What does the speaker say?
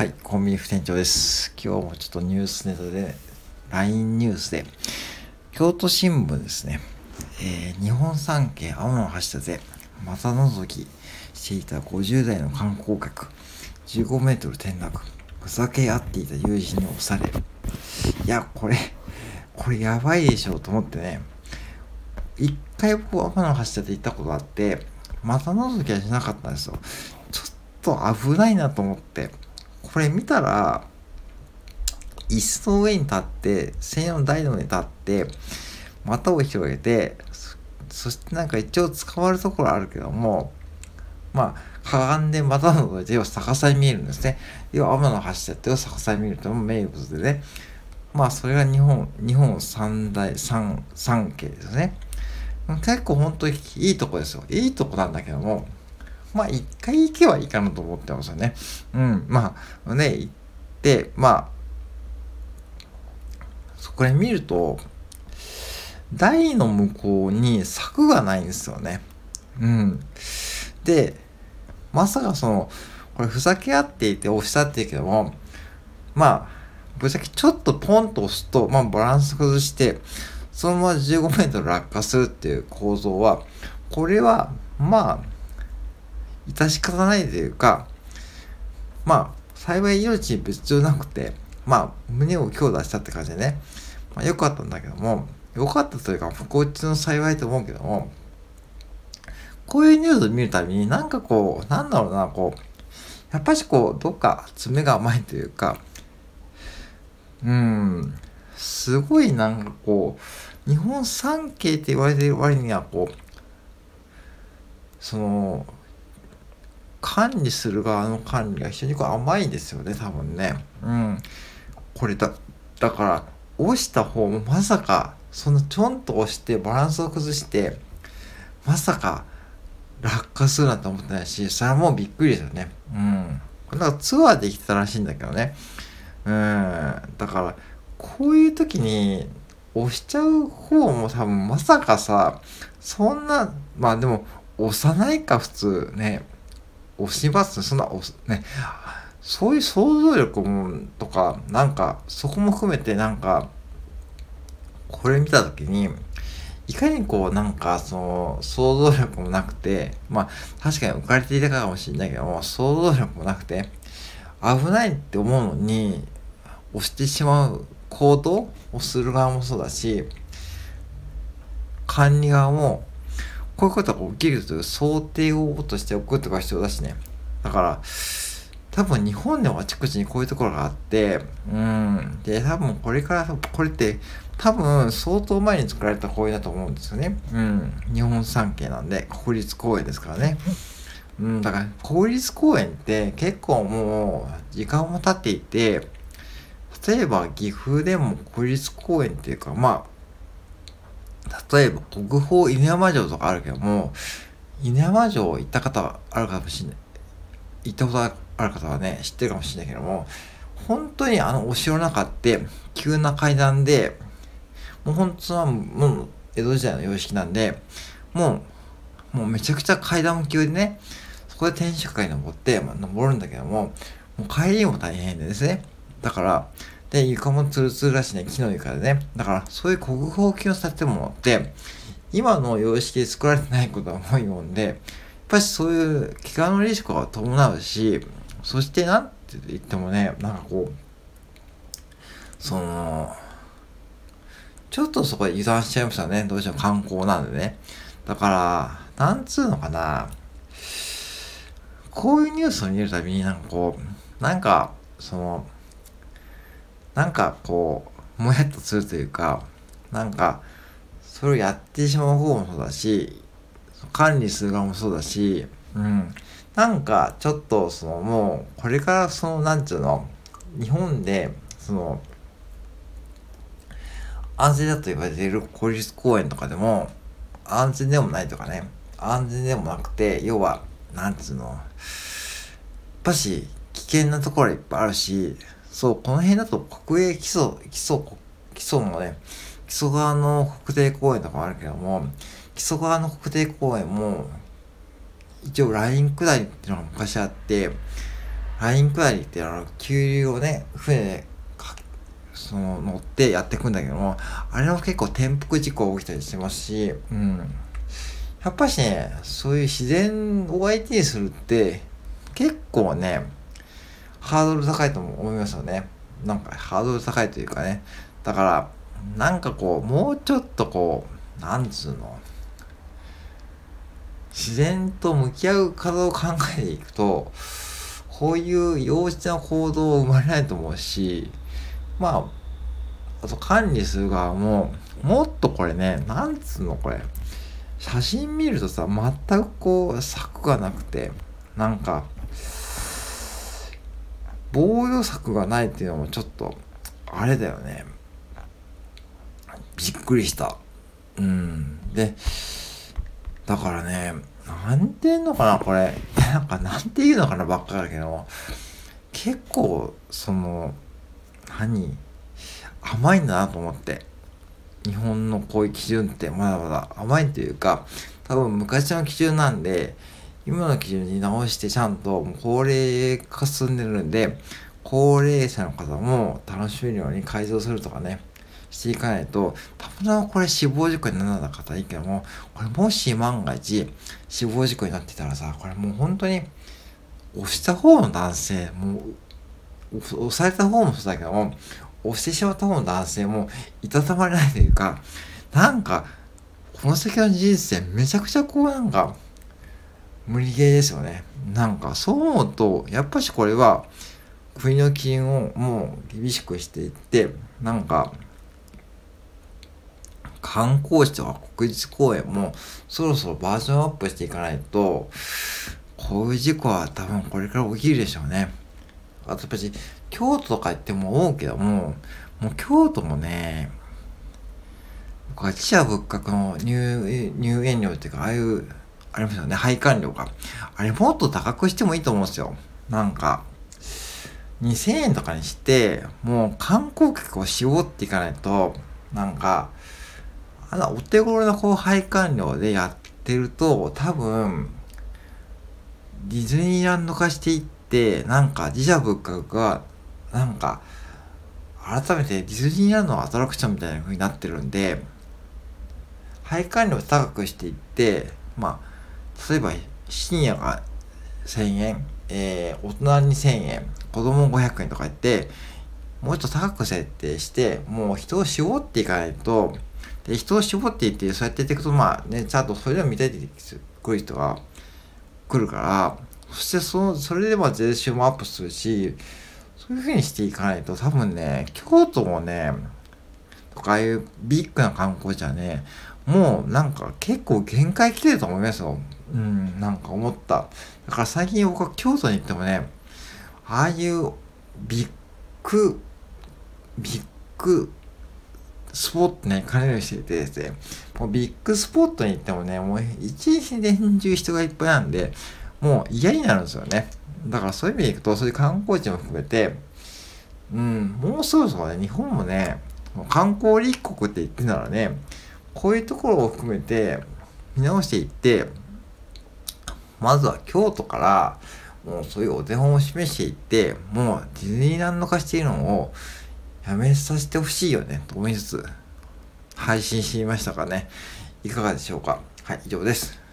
はい、コンビニ副店長です。今日もちょっとニュースネタで、LINE ニュースで、京都新聞ですね、えー、日本三景青の橋立また覗きしていた50代の観光客、15メートル転落、ふざけ合っていた友人に押される。いや、これ、これやばいでしょうと思ってね、一回僕、天の橋立行ったことあって、また覗きはしなかったんですよ。ちょっと危ないなと思って。これ見たら、椅子の上に立って、専用の台の上に立って、股を広げて、そしてなんか一応捕まるところあるけども、まあ、かがんで股の上で要は逆さに見えるんですね。要は天の橋ってを逆さに見ると名物でね。まあ、それが日本、日本三大、三、三景ですね。結構本当にいいとこですよ。いいとこなんだけども、まあ一回行けばいいかなと思ってますよね。うん、まあね、行って、まあ、そこで見ると、台の向こうに柵がないんですよね。うん。で、まさかその、これふざけ合っていて押したって言うけども、まあ、ぶっちゃけちょっとポンと押すと、まあバランス崩して、そのまま15メートル落下するっていう構造は、これは、まあ、致し方ないというか、まあ、幸い命に別状なくて、まあ、胸を強打したって感じでね、まあ、良かったんだけども、良かったというか、不幸中の幸いと思うけども、こういうニュースを見るたびに、なんかこう、なんだろうな、こう、やっぱしこう、どっか爪が甘いというか、うん、すごいなんかこう、日本三景って言われてる割にはこう、その、管理する側の管理が非常にこう甘いですよね、多分ね。うん。これだ、だから、押した方もまさか、そのちょんと押してバランスを崩して、まさか落下するなんて思ってないし、それはもうびっくりですよね。うん。だからツアーできてたらしいんだけどね。うん。だから、こういう時に押しちゃう方も多分まさかさ、そんな、まあでも、押さないか普通ね。押します。そんなね。そういう想像力もとかなんかそこも含めてなんかこれ見た時にいかにこうなんかその想像力もなくてまあ確かに浮かれていたかもしれないけど想像力もなくて危ないって思うのに押してしまう行動をする側もそうだし管理側もこういうことが起きるという想定を落としておくとが必要だしね。だから、多分日本でもあちこちにこういうところがあって、うん。で、多分これから、これって多分相当前に作られた公園だと思うんですよね。うん。日本三景なんで、国立公園ですからね。うん、だから国立公園って結構もう時間も経っていて、例えば岐阜でも国立公園っていうか、まあ、例えば国宝犬山城とかあるけども、犬山城行った方はあるかもしれない。行ったことある方はね、知ってるかもしれないけども、本当にあのお城の中って急な階段で、もう本当はもう江戸時代の様式なんで、もう、もうめちゃくちゃ階段も急でね、そこで天守閣に登って、まあ、登るんだけども、もう帰りも大変でですね。だから、で、床もツルツルだしね、木の床でね。だから、そういう国宝級の建物って、今の様式で作られてないことが多いもんで、やっぱりそういう怪我のリスクが伴うし、そしてなんて言ってもね、なんかこう、その、ちょっとそこで油断しちゃいましたね。どうしても観光なんでね。だから、なんつうのかな。こういうニュースを見るたびになんかこう、なんか、その、なんかこう、もやっとするというか、なんか、それをやってしまう方もそうだし、管理する側もそうだし、うん。なんか、ちょっと、その、もう、これから、その、なんちゅうの、日本で、その、安全だと言われている公立公園とかでも、安全でもないとかね、安全でもなくて、要は、なんつうの、やっぱし、危険なところいっぱいあるし、そう、この辺だと国営基礎、基礎、基礎のね、基礎側の国定公園とかもあるけども、基礎側の国定公園も、一応ライン下りっていうのが昔あって、ライン下りってあの、急流をね、船でその乗ってやっていくんだけども、あれも結構転覆事故が起きたりしてますし、うん。やっぱしね、そういう自然を相手にするって、結構ね、ハードル高いと思いますよね。なんかハードル高いというかね。だから、なんかこう、もうちょっとこう、なんつうの、自然と向き合う方を考えていくと、こういう幼稚な行動を生まれないと思うし、まあ、あと管理する側も、もっとこれね、なんつうのこれ、写真見るとさ、全くこう、策がなくて、なんか、防御策がないっていうのもちょっと、あれだよね。びっくりした。うん。で、だからね、なんていうのかな、これ。なんか、なんていうのかなばっかだけど、結構、その、何？甘いんだなと思って。日本のこういう基準ってまだまだ甘いというか、多分昔の基準なんで、今の基準に直してちゃんと高齢化進んでるんで、高齢者の方も楽しめるように改造するとかね、していかないと、たまたまこれ死亡事故にならなかったらいいけども、これもし万が一死亡事故になってたらさ、これもう本当に、押した方の男性、も、押された方もそうだけども、押してしまった方の男性もいたたまれないというか、なんか、この先の人生めちゃくちゃこうなんか、無理ゲーですよね。なんか、そう思うと、やっぱしこれは、国の基準をもう厳しくしていって、なんか、観光地とか国立公園もそろそろバージョンアップしていかないと、こういう事故は多分これから起きるでしょうね。あとやっぱり京都とか行っても思うけども、もう京都もね、僕は地社仏閣の入入園料っていうか、ああいう、ありますよね、配管料が。あれもっと高くしてもいいと思うんですよ。なんか、2000円とかにして、もう観光客を絞っていかないと、なんか、あの、お手頃なこう配管料でやってると、多分、ディズニーランド化していって、なんか自社物価が、なんか、改めてディズニーランドのアトラクションみたいな風になってるんで、配管料を高くしていって、まあ、例えば深夜が1000円、えー、大人に1000円、子供500円とか言って、もうちょっと高く設定して、もう人を絞っていかないと、で、人を絞っていって、そうやってやっていくと、まあね、ちゃんとそれでも見たいってくる人が来るから、そしてその、それでも税収もアップするし、そういう風にしていかないと、多分ね、京都もね、とかいうビッグな観光地はね、もうなんか結構限界来てると思いますよ。うん、なんか思った。だから最近僕は京都に行ってもね、ああいうビッグ、ビッグスポットね、兼ねるしててですね、もうビッグスポットに行ってもね、もう一日連中人がいっぱいなんで、もう嫌になるんですよね。だからそういう意味でいくと、そういう観光地も含めて、うん、もうそろそろね、日本もね、もう観光立国って言ってならね、こういうところを含めて見直していって、まずは京都から、もうそういうお手本を示していって、もうディズニーランド化しているのを、やめさせてほしいよね、と思いつつ、配信してみましたかね。いかがでしょうか。はい、以上です。